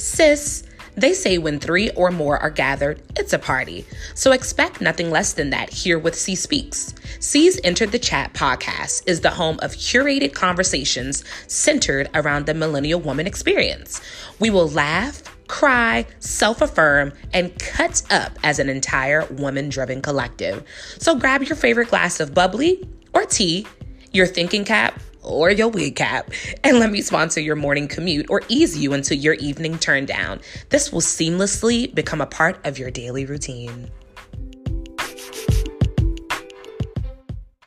Sis, they say when three or more are gathered, it's a party. So expect nothing less than that here with Sie Speaks. Sie's Entered the Chat podcast is the home of curated conversations centered around the millennial woman experience. We will laugh, cry, self affirm, and cut up as an entire woman driven collective. So grab your favorite glass of bubbly or tea, your thinking cap, or your wig cap and let me sponsor your morning commute or ease you into your evening turn down. This will seamlessly become a part of your daily routine.